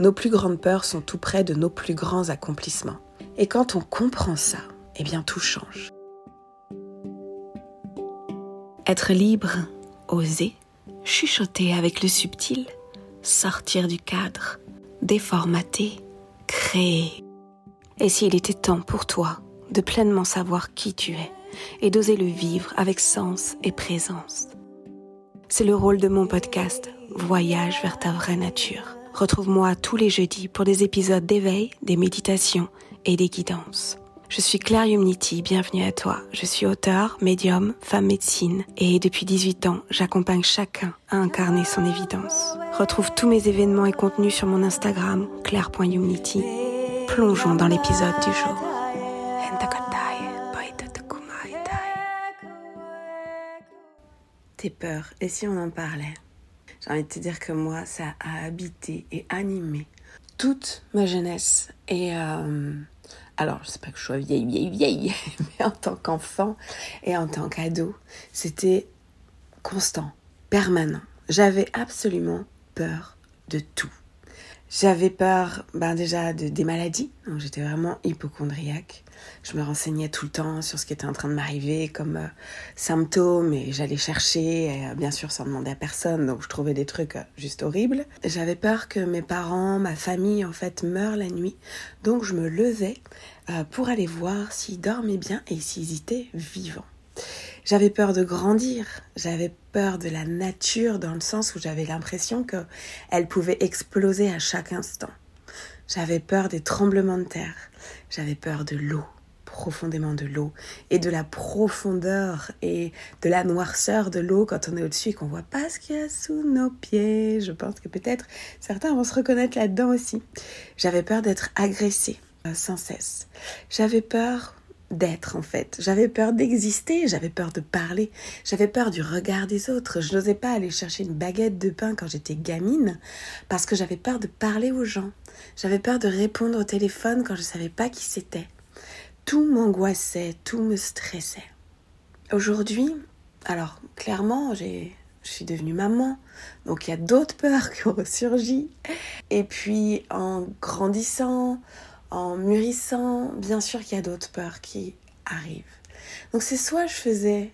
nos plus grandes peurs sont tout près de nos plus grands accomplissements. Et quand on comprend ça, eh bien tout change. Être libre, oser, chuchoter avec le subtil, sortir du cadre, déformater, créer. Et s'il était temps pour toi de pleinement savoir qui tu es et d'oser le vivre avec sens et présence. C'est le rôle de mon podcast Voyage vers ta vraie nature. Retrouve-moi tous les jeudis pour des épisodes d'éveil, des méditations et des guidances. Je suis Claire Humnity, bienvenue à toi. Je suis auteur, médium, femme médecine et depuis 18 ans, j'accompagne chacun à incarner son évidence. Retrouve tous mes événements et contenus sur mon Instagram, claire.humnity. Plongeons dans l'épisode du jour. Tes peurs, et si on en parlait? J'ai envie de te dire que moi, ça a habité et animé toute ma jeunesse. Et euh, alors, je sais pas que je sois vieille, vieille, vieille, mais en tant qu'enfant et en tant qu'ado, c'était constant, permanent. J'avais absolument peur de tout. J'avais peur ben déjà de, des maladies, donc j'étais vraiment hypochondriaque. Je me renseignais tout le temps sur ce qui était en train de m'arriver comme euh, symptômes et j'allais chercher, euh, bien sûr sans demander à personne, donc je trouvais des trucs euh, juste horribles. J'avais peur que mes parents, ma famille en fait meurent la nuit, donc je me levais pour aller voir s'ils dormaient bien et s'ils étaient vivants. J'avais peur de grandir, j'avais peur de la nature dans le sens où j'avais l'impression qu'elle pouvait exploser à chaque instant. J'avais peur des tremblements de terre, j'avais peur de l'eau, profondément de l'eau, et de la profondeur et de la noirceur de l'eau quand on est au-dessus et qu'on voit pas ce qu'il y a sous nos pieds. Je pense que peut-être certains vont se reconnaître là-dedans aussi. J'avais peur d'être agressée euh, sans cesse. J'avais peur d'être en fait. J'avais peur d'exister, j'avais peur de parler, j'avais peur du regard des autres. Je n'osais pas aller chercher une baguette de pain quand j'étais gamine parce que j'avais peur de parler aux gens. J'avais peur de répondre au téléphone quand je ne savais pas qui c'était. Tout m'angoissait, tout me stressait. Aujourd'hui, alors clairement, j'ai je suis devenue maman, donc il y a d'autres peurs qui ont ressurgi. Et puis en grandissant, en mûrissant, bien sûr qu'il y a d'autres peurs qui arrivent. Donc c'est soit je faisais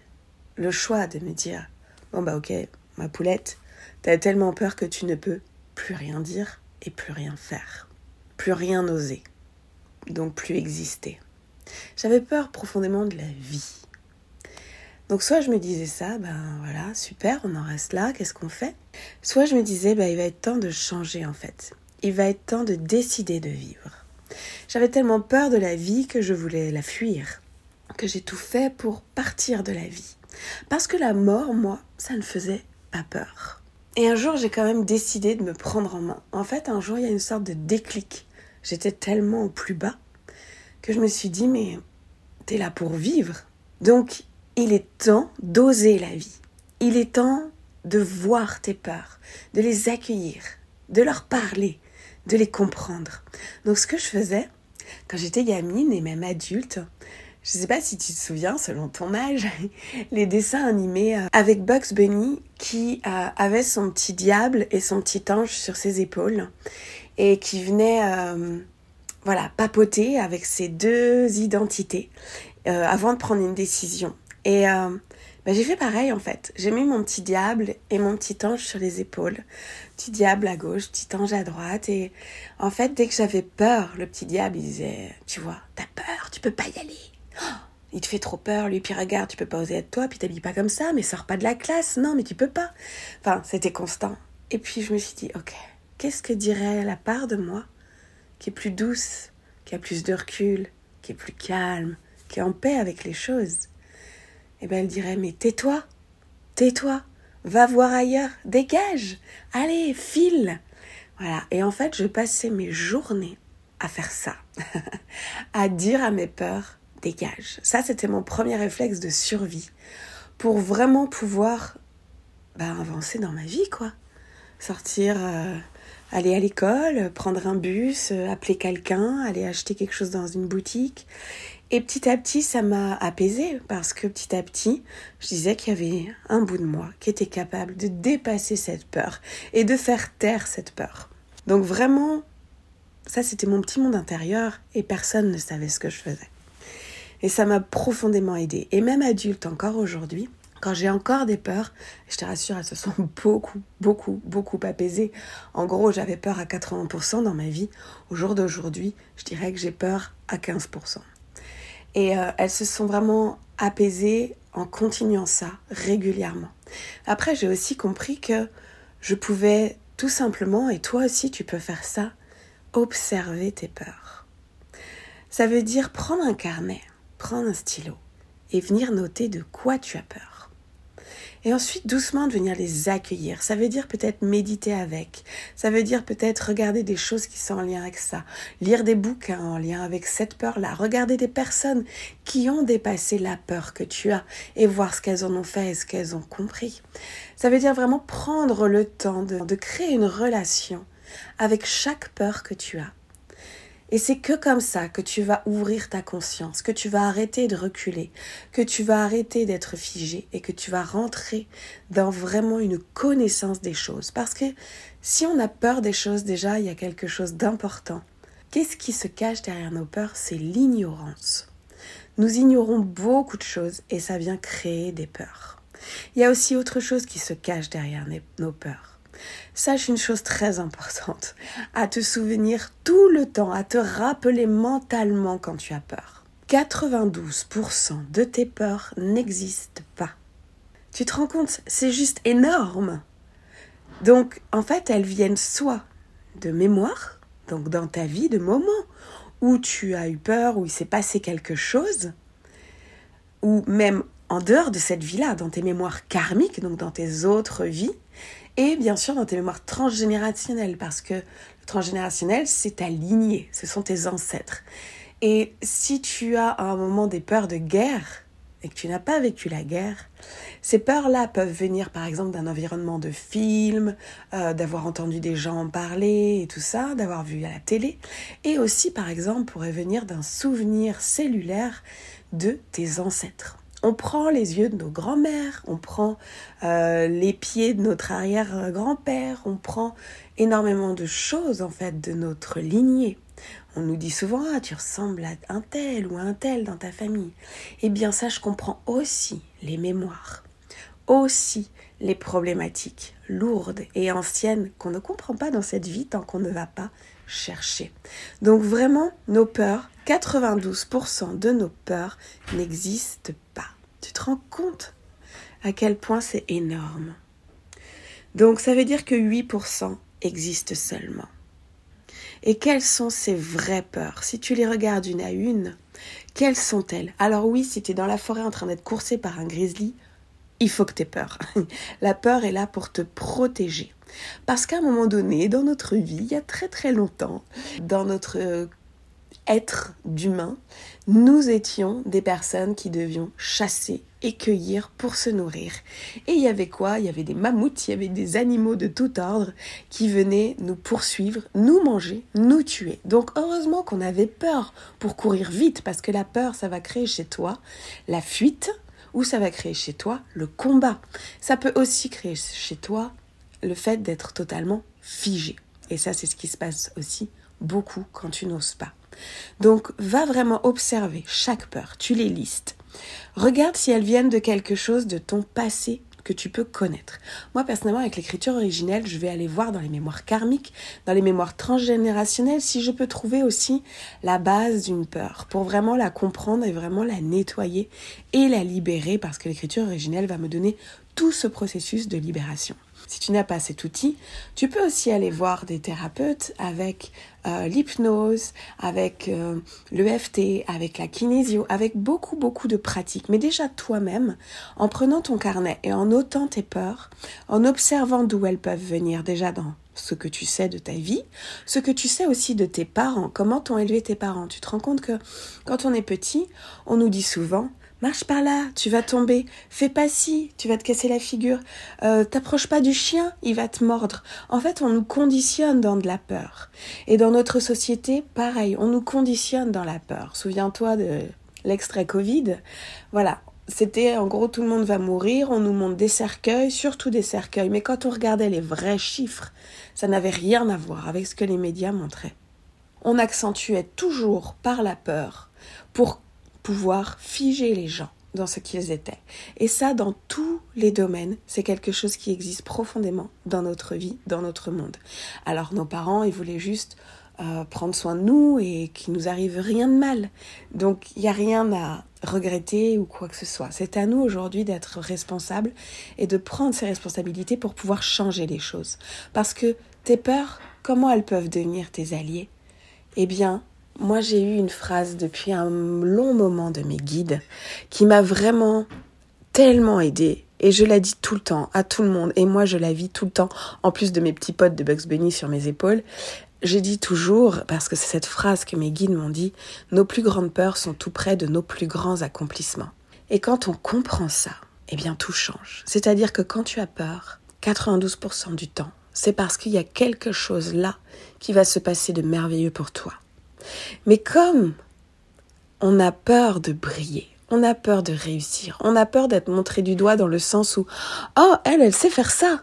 le choix de me dire, bon bah ok, ma poulette, t'as tellement peur que tu ne peux plus rien dire et plus rien faire, plus rien oser, donc plus exister. J'avais peur profondément de la vie. Donc soit je me disais ça, ben voilà, super, on en reste là, qu'est-ce qu'on fait? Soit je me disais, ben il va être temps de changer en fait. Il va être temps de décider de vivre. J'avais tellement peur de la vie que je voulais la fuir, que j'ai tout fait pour partir de la vie. Parce que la mort, moi, ça ne faisait pas peur. Et un jour, j'ai quand même décidé de me prendre en main. En fait, un jour, il y a une sorte de déclic. J'étais tellement au plus bas que je me suis dit, mais t'es là pour vivre. Donc, il est temps d'oser la vie. Il est temps de voir tes peurs, de les accueillir, de leur parler, de les comprendre. Donc ce que je faisais quand j'étais gamine et même adulte, je ne sais pas si tu te souviens, selon ton âge, les dessins animés euh, avec Bugs Bunny qui euh, avait son petit diable et son petit ange sur ses épaules et qui venait euh, voilà, papoter avec ses deux identités avant de prendre une décision. Et bah, j'ai fait pareil en fait. J'ai mis mon petit diable et mon petit ange sur les épaules. Petit diable à gauche, petit ange à droite. Et en fait, dès que j'avais peur, le petit diable, disait, tu vois, t'as peur, tu peux pas y aller. Oh, il te fait trop peur, lui, puis regarde, tu peux pas oser être toi, puis t'habilles pas comme ça, mais sors pas de la classe, non, mais tu peux pas. Enfin, c'était constant. Et puis je me suis dit, ok, qu'est-ce que dirait la part de moi qui est plus douce, qui a plus de recul, qui est plus calme, qui est en paix avec les choses? Eh bien elle dirait mais tais-toi, tais-toi, va voir ailleurs, dégage, allez, file. Voilà, et en fait, je passais mes journées à faire ça, à dire à mes peurs, dégage. Ça, c'était mon premier réflexe de survie pour vraiment pouvoir bah, avancer dans ma vie, quoi. Sortir, euh, aller à l'école, prendre un bus, euh, appeler quelqu'un, aller acheter quelque chose dans une boutique et petit à petit, ça m'a apaisé parce que petit à petit, je disais qu'il y avait un bout de moi qui était capable de dépasser cette peur et de faire taire cette peur. Donc vraiment, Ça, c'était mon petit monde intérieur et personne ne savait ce que je faisais. Et ça m'a profondément aidé. Et même adulte, encore aujourd'hui, quand j'ai encore des peurs, je te rassure, elles se sont beaucoup, beaucoup, beaucoup apaisées. En gros, j'avais peur à 80% dans ma vie. Au jour d'aujourd'hui, je dirais que j'ai peur à 15%. Et euh, elles se sont vraiment apaisées en continuant ça régulièrement. Après, j'ai aussi compris que je pouvais tout simplement, et toi aussi tu peux faire ça, observer tes peurs. Ça veut dire prendre un carnet, prendre un stylo et venir noter de quoi tu as peur. Et ensuite, doucement, de venir les accueillir. Ça veut dire peut-être méditer avec. Ça veut dire peut-être regarder des choses qui sont en lien avec ça. Lire des bouquins en lien avec cette peur-là. Regarder des personnes qui ont dépassé la peur que tu as et voir ce qu'elles en ont fait et ce qu'elles ont compris. Ça veut dire vraiment prendre le temps de, de créer une relation avec chaque peur que tu as et c'est que comme ça que tu vas ouvrir ta conscience, que tu vas arrêter de reculer, que tu vas arrêter d'être figé et que tu vas rentrer dans vraiment une connaissance des choses. Parce que si on a peur des choses, déjà, il y a quelque chose d'important. Qu'est-ce qui se cache derrière nos peurs? C'est l'ignorance. Nous ignorons beaucoup de choses et ça vient créer des peurs. Il y a aussi autre chose qui se cache derrière nos peurs Sache une chose très importante, à te souvenir tout le temps, à te rappeler mentalement quand tu as peur. 92% de tes peurs n'existent pas. Tu te rends compte, c'est juste énorme. Donc, en fait, elles viennent soit de mémoire, donc dans ta vie, de moments où tu as eu peur, où il s'est passé quelque chose, ou même en dehors de cette vie-là, dans tes mémoires karmiques, donc dans tes autres vies, et bien sûr dans tes mémoires transgénérationnelles, parce que le transgénérationnel, c'est ta lignée, ce sont tes ancêtres. Et si tu as à un moment des peurs de guerre, et que tu n'as pas vécu la guerre, ces peurs-là peuvent venir par exemple d'un environnement de film, euh, d'avoir entendu des gens en parler et tout ça, d'avoir vu à la télé, et aussi par exemple pourrait venir d'un souvenir cellulaire de tes ancêtres. On prend les yeux de nos grands-mères, on prend euh, les pieds de notre arrière-grand-père, on prend énormément de choses en fait de notre lignée. On nous dit souvent ah tu ressembles à un tel ou un tel dans ta famille. Eh bien ça je comprends aussi les mémoires, aussi les problématiques lourdes et anciennes qu'on ne comprend pas dans cette vie tant qu'on ne va pas chercher. Donc vraiment, nos peurs, 92% de nos peurs n'existent. Tu te rends compte à quel point c'est énorme. Donc ça veut dire que 8% existent seulement. Et quelles sont ces vraies peurs? Si tu les regardes une à une, quelles sont-elles? Alors oui, si tu es dans la forêt en train d'être coursé par un grizzly, il faut que tu aies peur. La peur est là pour te protéger. Parce qu'à un moment donné, dans notre vie, il y a très très longtemps, dans notre être d'humain, nous étions des personnes qui devions chasser et cueillir pour se nourrir. Et il y avait quoi? Il y avait des mammouths, il y avait des animaux de tout ordre qui venaient nous poursuivre, nous manger, nous tuer. Donc heureusement qu'on avait peur pour courir vite, parce que la peur, ça va créer chez toi la fuite, ou ça va créer chez toi le combat. Ça peut aussi créer chez toi le fait d'être totalement figé. Et ça, c'est ce qui se passe aussi beaucoup quand tu n'oses pas. Donc, va vraiment observer chaque peur, tu les listes. Regarde si elles viennent de quelque chose de ton passé que tu peux connaître. Moi, personnellement, avec l'écriture originelle, je vais aller voir dans les mémoires karmiques, dans les mémoires transgénérationnelles, si je peux trouver aussi la base d'une peur, pour vraiment la comprendre et vraiment la nettoyer et la libérer, parce que l'écriture originelle va me donner tout ce processus de libération. Si tu n'as pas cet outil, tu peux aussi aller voir des thérapeutes avec euh, l'hypnose, avec euh, l'EFT, avec la kinésio, avec beaucoup beaucoup de pratiques. Mais déjà toi-même, en prenant ton carnet et en notant tes peurs, en observant d'où elles peuvent venir déjà dans ce que tu sais de ta vie, ce que tu sais aussi de tes parents, comment t'ont élevé tes parents. Tu te rends compte que quand on est petit, on nous dit souvent marche par là, tu vas tomber, fais pas ci, tu vas te casser la figure, euh, t'approches pas du chien, il va te mordre. En fait, on nous conditionne dans de la peur. Et dans notre société, pareil, on nous conditionne dans la peur. Souviens-toi de l'extrait Covid. Voilà. C'était en gros tout le monde va mourir, on nous montre des cercueils, surtout des cercueils. Mais quand on regardait les vrais chiffres, ça n'avait rien à voir avec ce que les médias montraient. on accentuait toujours par la peur pour pouvoir figer les gens dans ce qu'ils étaient. Et ça, dans tous les domaines, c'est quelque chose qui existe profondément dans notre vie, dans notre monde. Alors nos parents, ils voulaient juste euh, prendre soin de nous et qu'il nous arrive rien de mal. Donc il n'y a rien à regretter ou quoi que ce soit. C'est à nous aujourd'hui d'être responsables et de prendre ces responsabilités pour pouvoir changer les choses. Parce que tes peurs, comment elles peuvent devenir tes alliés? Eh bien, moi j'ai eu une phrase depuis un long moment de mes guides qui m'a vraiment tellement aidée et je la dis tout le temps à tout le monde et moi je la vis tout le temps en plus de mes petits potes de Bugs Bunny sur mes épaules je dis toujours, parce que c'est cette phrase que mes guides m'ont dit, nos plus grandes peurs sont tout près de nos plus grands accomplissements. Et quand on comprend ça, eh bien tout change. C'est-à-dire que quand tu as peur, 92% du temps, c'est parce qu'il y a quelque chose là qui va se passer de merveilleux pour toi. Mais comme on a peur de briller, on a peur de réussir, on a peur d'être montré du doigt dans le sens où Oh, elle, elle sait faire ça.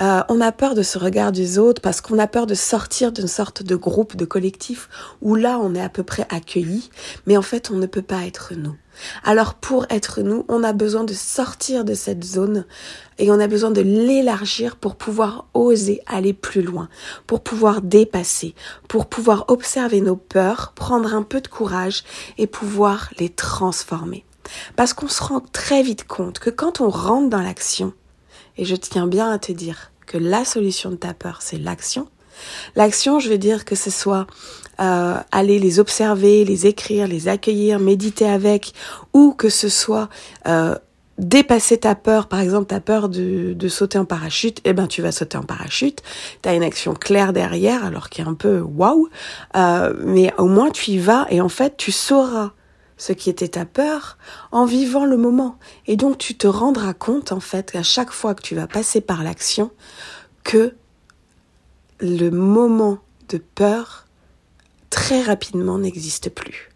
Euh, on a peur de ce regard des autres parce qu'on a peur de sortir d'une sorte de groupe, de collectif où là on est à peu près accueilli, mais en fait on ne peut pas être nous. Alors pour être nous, on a besoin de sortir de cette zone et on a besoin de l'élargir pour pouvoir oser aller plus loin, pour pouvoir dépasser, pour pouvoir observer nos peurs, prendre un peu de courage et pouvoir les transformer. Parce qu'on se rend très vite compte que quand on rentre dans l'action, et je tiens bien à te dire que la solution de ta peur, c'est l'action. L'action, je veux dire que ce soit euh, aller les observer, les écrire, les accueillir, méditer avec, ou que ce soit euh, dépasser ta peur, par exemple ta peur de, sauter en parachute, eh ben tu vas sauter en parachute. Tu as une action claire derrière, alors qui est un peu waouh, euh, mais au moins tu y vas et en fait tu sauras ce qui était ta peur en vivant le moment. Et donc tu te rendras compte en fait à chaque fois que tu vas passer par l'action que le moment de peur très rapidement n'existe plus.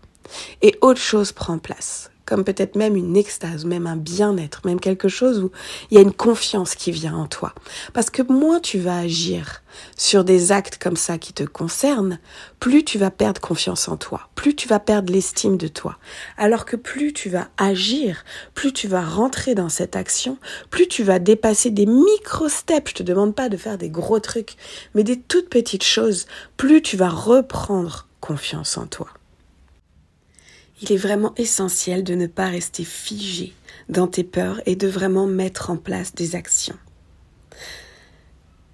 Et autre chose prend place comme peut-être même une extase, même un bien-être, même quelque chose où il y a une confiance qui vient en toi. Parce que moins tu vas agir sur des actes comme ça qui te concernent, plus tu vas perdre confiance en toi, plus tu vas perdre l'estime de toi. Alors que plus tu vas agir, plus tu vas rentrer dans cette action, plus tu vas dépasser des micro-steps, je te demande pas de faire des gros trucs, mais des toutes petites choses, plus tu vas reprendre confiance en toi il est vraiment essentiel de ne pas rester figé dans tes peurs et de vraiment mettre en place des actions.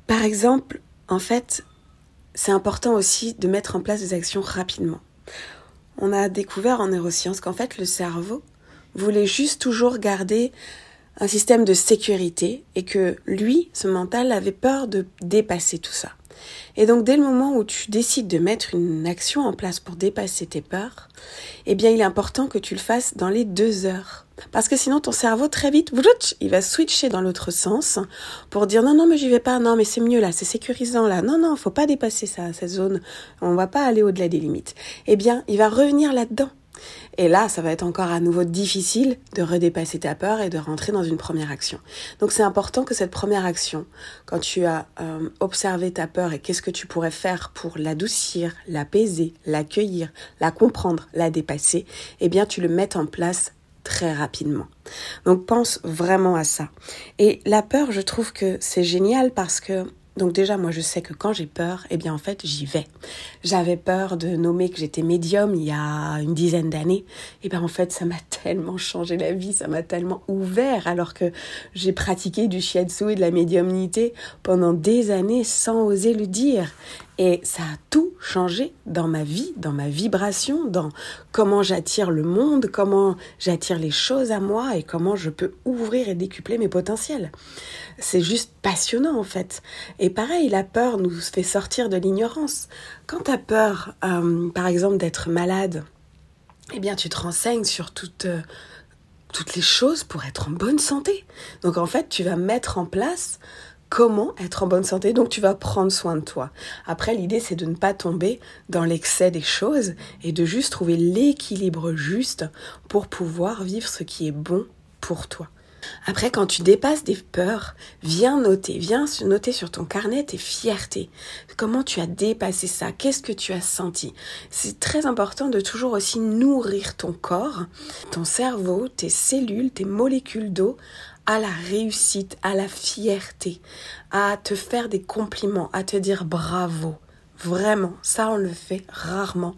Par exemple, en fait, c'est important aussi de mettre en place des actions rapidement. On a découvert en neurosciences qu'en fait le cerveau voulait juste toujours garder un système de sécurité et que lui, ce mental, avait peur de dépasser tout ça. Et donc dès le moment où tu décides de mettre une action en place pour dépasser tes peurs, eh bien il est important que tu le fasses dans les deux heures. Parce que sinon ton cerveau très vite, il va switcher dans l'autre sens pour dire non non mais j'y vais pas, non mais c'est mieux là, c'est sécurisant là, non non faut pas dépasser ça, cette zone, on va pas aller au-delà des limites. Eh bien il va revenir là-dedans. Et là, ça va être encore à nouveau difficile de redépasser ta peur et de rentrer dans une première action. Donc c'est important que cette première action, quand tu as euh, observé ta peur et qu'est-ce que tu pourrais faire pour l'adoucir, l'apaiser, l'accueillir, la comprendre, la dépasser, eh bien tu le mettes en place très rapidement. Donc pense vraiment à ça. Et la peur, je trouve que c'est génial parce que donc déjà, moi, je sais que quand j'ai peur, eh bien, en fait, j'y vais. J'avais peur de nommer que j'étais médium il y a une dizaine d'années. Eh bien, en fait, ça m'a tellement changé la vie, ça m'a tellement ouvert, alors que j'ai pratiqué du shiatsu et de la médiumnité pendant des années sans oser le dire. Et ça a tout changé dans ma vie, dans ma vibration, dans comment j'attire le monde, comment j'attire les choses à moi et comment je peux ouvrir et décupler mes potentiels. C'est juste passionnant en fait. Et pareil, la peur nous fait sortir de l'ignorance. Quand tu as peur, euh, par exemple, d'être malade, eh bien tu te renseignes sur toutes... Euh, toutes les choses pour être en bonne santé. Donc en fait, tu vas mettre en place comment être en bonne santé. Donc tu vas prendre soin de toi. Après, l'idée, c'est de ne pas tomber dans l'excès des choses et de juste trouver l'équilibre juste pour pouvoir vivre ce qui est bon pour toi. Après, quand tu dépasses des peurs, viens noter, viens noter sur ton carnet tes fiertés. Comment tu as dépassé ça? Qu'est-ce que tu as senti? C'est très important de toujours aussi nourrir ton corps, ton cerveau, tes cellules, tes molécules d'eau à la réussite, à la fierté, à te faire des compliments, à te dire bravo. Vraiment, ça on le fait rarement.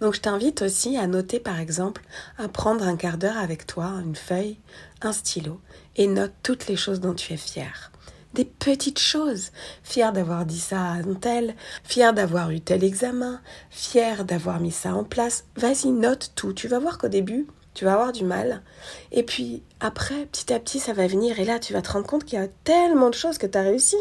Donc je t'invite aussi à noter par exemple, à prendre un quart d'heure avec toi, une feuille, un stylo, et note toutes les choses dont tu es fier. Des petites choses. Fier d'avoir dit ça à un tel, fier d'avoir eu tel examen, fier d'avoir mis ça en place. Vas-y, note tout. Tu vas voir qu'au début, tu vas avoir du mal. Et puis après, petit à petit, ça va venir. Et là, tu vas te rendre compte qu'il y a tellement de choses que tu as réussi.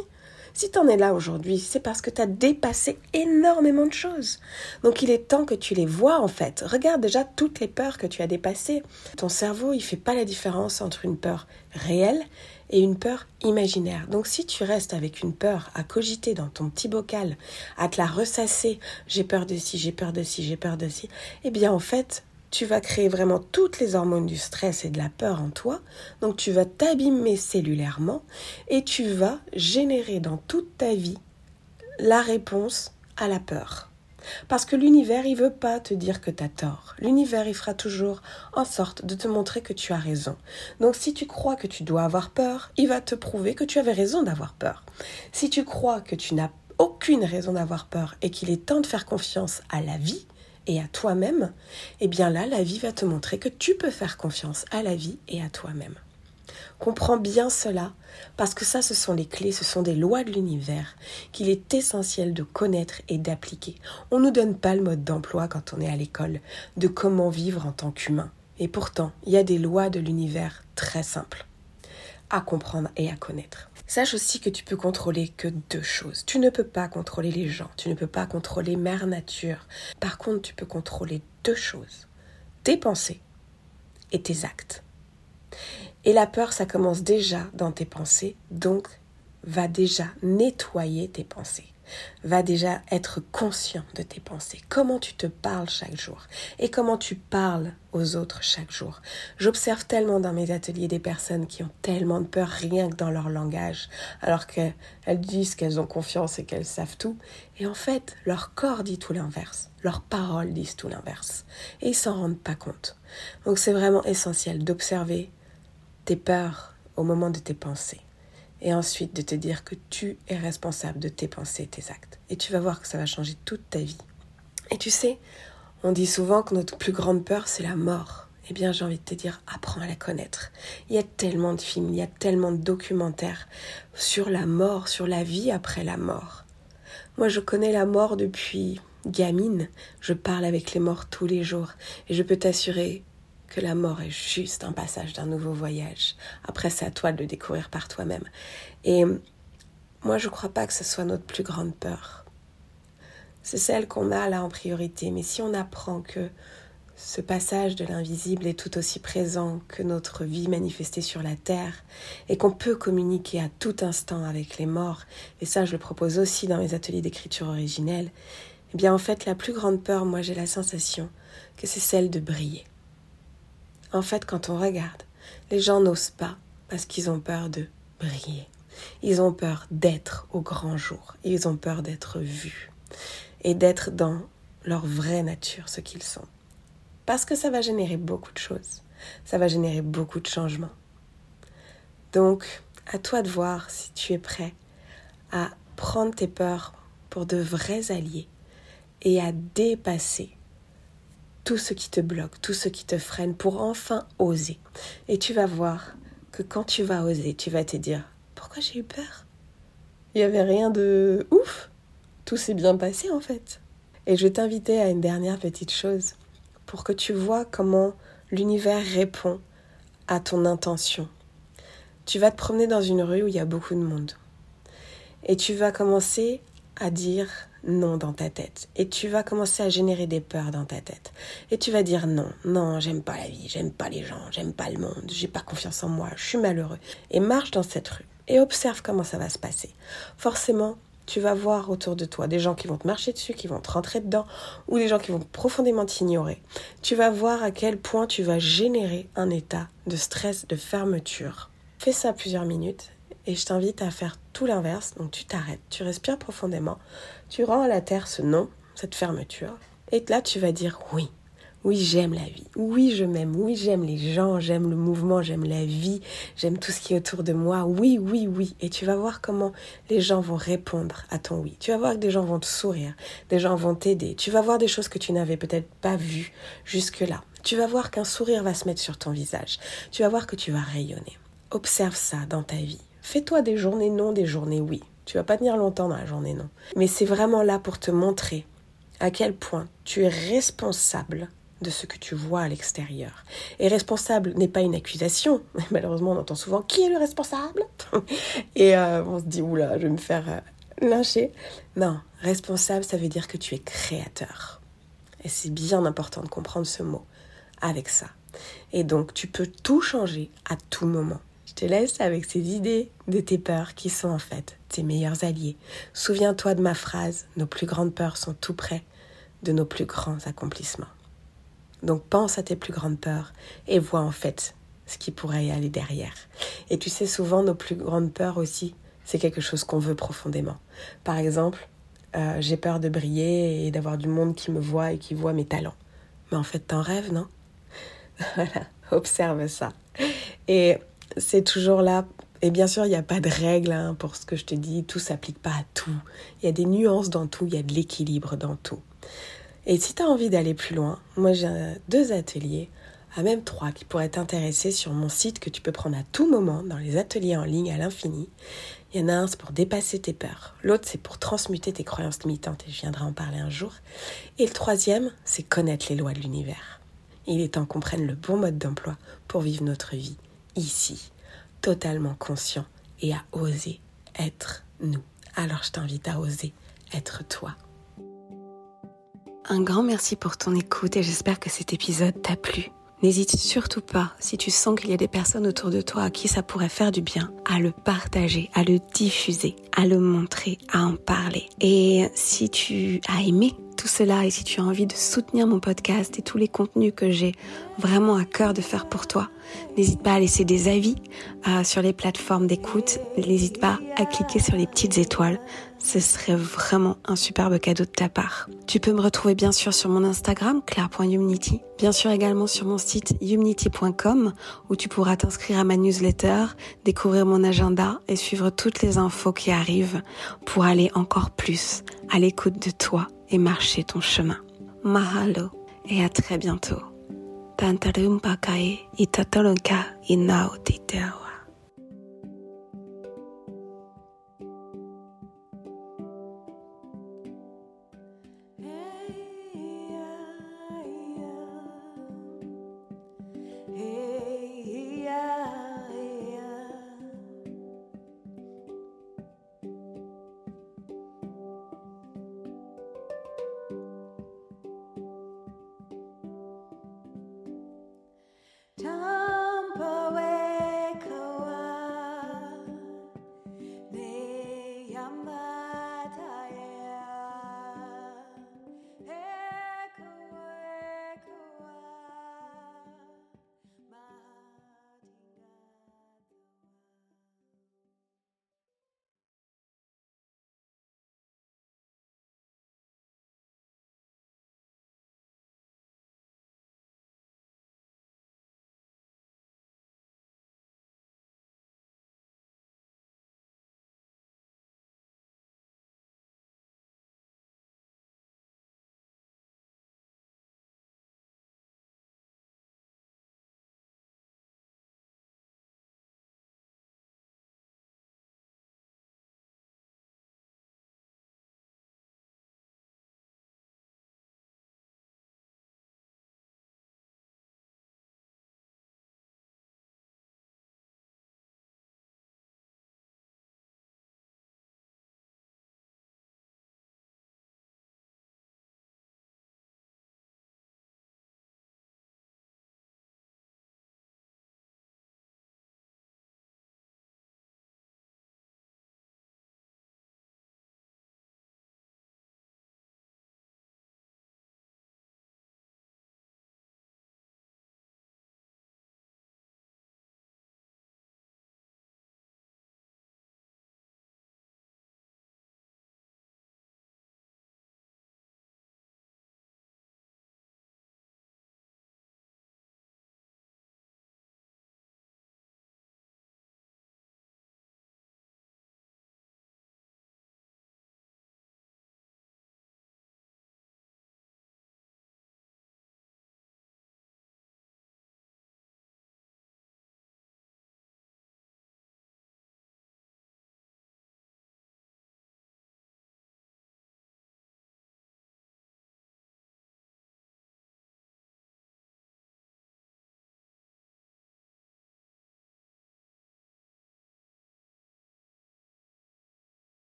Si tu en es là aujourd'hui, c'est parce que tu as dépassé énormément de choses. Donc il est temps que tu les vois en fait. Regarde déjà toutes les peurs que tu as dépassées. Ton cerveau, il fait pas la différence entre une peur réelle et une peur imaginaire. Donc si tu restes avec une peur à cogiter dans ton petit bocal, à te la ressasser, j'ai peur de ci, j'ai peur de ci, j'ai peur de ci, eh bien en fait, tu vas créer vraiment toutes les hormones du stress et de la peur en toi. Donc tu vas t'abîmer cellulairement et tu vas générer dans toute ta vie la réponse à la peur. Parce que l'univers, il veut pas te dire que tu as tort. L'univers, il fera toujours en sorte de te montrer que tu as raison. Donc si tu crois que tu dois avoir peur, il va te prouver que tu avais raison d'avoir peur. Si tu crois que tu n'as aucune raison d'avoir peur et qu'il est temps de faire confiance à la vie, et à toi-même, eh bien là, la vie va te montrer que tu peux faire confiance à la vie et à toi-même. Comprends bien cela, parce que ça, ce sont les clés, ce sont des lois de l'univers qu'il est essentiel de connaître et d'appliquer. On ne nous donne pas le mode d'emploi quand on est à l'école de comment vivre en tant qu'humain. Et pourtant, il y a des lois de l'univers très simples à comprendre et à connaître. Sache aussi que tu peux contrôler que deux choses. Tu ne peux pas contrôler les gens, tu ne peux pas contrôler Mère Nature. Par contre, tu peux contrôler deux choses. Tes pensées et tes actes. Et la peur, ça commence déjà dans tes pensées, donc va déjà nettoyer tes pensées va déjà être conscient de tes pensées, comment tu te parles chaque jour et comment tu parles aux autres chaque jour. J'observe tellement dans mes ateliers des personnes qui ont tellement de peur rien que dans leur langage, alors qu'elles disent qu'elles ont confiance et qu'elles savent tout, et en fait leur corps dit tout l'inverse, leurs paroles disent tout l'inverse, et ils s'en rendent pas compte. Donc c'est vraiment essentiel d'observer tes peurs au moment de tes pensées et ensuite de te dire que tu es responsable de tes pensées et tes actes. Et tu vas voir que ça va changer toute ta vie. Et tu sais, on dit souvent que notre plus grande peur, c'est la mort. Eh bien, j'ai envie de te dire, apprends à la connaître. Il y a tellement de films, il y a tellement de documentaires sur la mort, sur la vie après la mort. Moi, je connais la mort depuis gamine. Je parle avec les morts tous les jours. Et je peux t'assurer que la mort est juste un passage d'un nouveau voyage. Après, c'est à toi de le découvrir par toi-même. Et moi, je ne crois pas que ce soit notre plus grande peur. C'est celle qu'on a là en priorité. Mais si on apprend que ce passage de l'invisible est tout aussi présent que notre vie manifestée sur la terre et qu'on peut communiquer à tout instant avec les morts, et ça je le propose aussi dans mes ateliers d'écriture originelle, eh bien en fait la plus grande peur, moi j'ai la sensation que c'est celle de briller. En fait, quand on regarde, les gens n'osent pas parce qu'ils ont peur de briller. Ils ont peur d'être au grand jour. Ils ont peur d'être vus et d'être dans leur vraie nature, ce qu'ils sont. Parce que ça va générer beaucoup de choses. Ça va générer beaucoup de changements. Donc, à toi de voir si tu es prêt à prendre tes peurs pour de vrais alliés et à dépasser tout ce qui te bloque, tout ce qui te freine pour enfin oser. Et tu vas voir que quand tu vas oser, tu vas te dire pourquoi j'ai eu peur? Il n'y avait rien de ouf. Tout s'est bien passé en fait. Et je vais t'inviter à une dernière petite chose pour que tu vois comment l'univers répond à ton intention. Tu vas te promener dans une rue où il y a beaucoup de monde. Et tu vas commencer à dire non dans ta tête. Et tu vas commencer à générer des peurs dans ta tête. Et tu vas dire non, non, j'aime pas la vie, j'aime pas les gens, j'aime pas le monde, j'ai pas confiance en moi, je suis malheureux. Et marche dans cette rue et observe comment ça va se passer. Forcément, tu vas voir autour de toi des gens qui vont te marcher dessus, qui vont te rentrer dedans, ou des gens qui vont profondément t'ignorer. Tu vas voir à quel point tu vas générer un état de stress, de fermeture Fais ça plusieurs minutes et je t'invite à faire tout l'inverse. Donc tu t'arrêtes, tu respires profondément, tu rends à la terre ce non, cette fermeture. Et là, tu vas dire oui. Oui, j'aime la vie. Oui, je m'aime. Oui, j'aime les gens. J'aime le mouvement. J'aime la vie. J'aime tout ce qui est autour de moi. Oui, oui, oui. Et tu vas voir comment les gens vont répondre à ton oui. Tu vas voir que des gens vont te sourire. Des gens vont t'aider. Tu vas voir des choses que tu n'avais peut-être pas vues jusque-là. Tu vas voir qu'un sourire va se mettre sur ton visage. Tu vas voir que tu vas rayonner. Observe ça dans ta vie. Fais-toi des journées non, des journées oui. Tu vas pas tenir longtemps dans la journée non. Mais c'est vraiment là pour te montrer à quel point tu es responsable de ce que tu vois à l'extérieur. Et responsable n'est pas une accusation. Malheureusement, on entend souvent qui est le responsable? Et euh, on se dit, oula, je vais me faire euh, lyncher. Non, responsable, ça veut dire que tu es créateur. Et c'est bien important de comprendre ce mot avec ça. Et donc, tu peux tout changer à tout moment. Te laisse avec ces idées de tes peurs qui sont en fait tes meilleurs alliés. Souviens-toi de ma phrase, nos plus grandes peurs sont tout près de nos plus grands accomplissements. Donc pense à tes plus grandes peurs et vois en fait ce qui pourrait y aller derrière. Et tu sais, souvent, nos plus grandes peurs aussi, c'est quelque chose qu'on veut profondément. Par exemple, euh, j'ai peur de briller et d'avoir du monde qui me voit et qui voit mes talents. Mais en fait, t'en rêves, non? Voilà, observe ça. Et c'est toujours là. Et bien sûr, il n'y a pas de règle hein, pour ce que je te dis. Tout s'applique pas à tout. Il y a des nuances dans tout. Il y a de l'équilibre dans tout. Et si tu as envie d'aller plus loin, moi j'ai deux ateliers, à même trois, qui pourraient t'intéresser sur mon site que tu peux prendre à tout moment dans les ateliers en ligne à l'infini. Il y en a un, c'est pour dépasser tes peurs. L'autre, c'est pour transmuter tes croyances limitantes, et je viendrai en parler un jour. Et le troisième, c'est connaître les lois de l'univers. Il est temps qu'on prenne le bon mode d'emploi pour vivre notre vie ici, totalement conscient et à oser être nous. Alors je t'invite à oser être toi. Un grand merci pour ton écoute et j'espère que cet épisode t'a plu. N'hésite surtout pas, si tu sens qu'il y a des personnes autour de toi à qui ça pourrait faire du bien, à le partager, à le diffuser, à le montrer, à en parler. Et si tu as aimé tout cela et si tu as envie de soutenir mon podcast et tous les contenus que j'ai vraiment à cœur de faire pour toi, n'hésite pas à laisser des avis euh, sur les plateformes d'écoute. N'hésite pas à cliquer sur les petites étoiles. Ce serait vraiment un superbe cadeau de ta part. Tu peux me retrouver bien sûr sur mon Instagram, claire.humnity. Bien sûr également sur mon site humnity.com où tu pourras t'inscrire à ma newsletter, découvrir mon agenda et suivre toutes les infos qui arrivent pour aller encore plus à l'écoute de toi et marcher ton chemin. Mahalo et à très bientôt. Tantarum pakai itatolonka inao. time.